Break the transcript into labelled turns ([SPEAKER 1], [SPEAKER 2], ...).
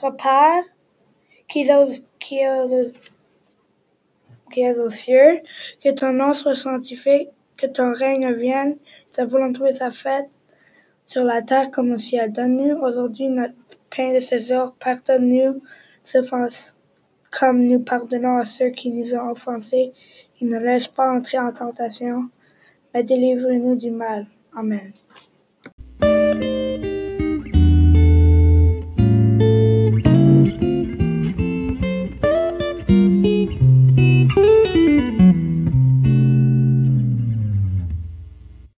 [SPEAKER 1] Père, qui est aux, qui aux, qui aux cieux, que ton nom soit sanctifié, que ton règne vienne, ta volonté soit faite sur la terre comme au ciel. Donne-nous aujourd'hui notre pain de ces jour. Pardonne-nous nos offenses comme nous pardonnons à ceux qui nous ont offensés. Et ne laisse pas entrer en tentation, mais délivre-nous du mal. Amen.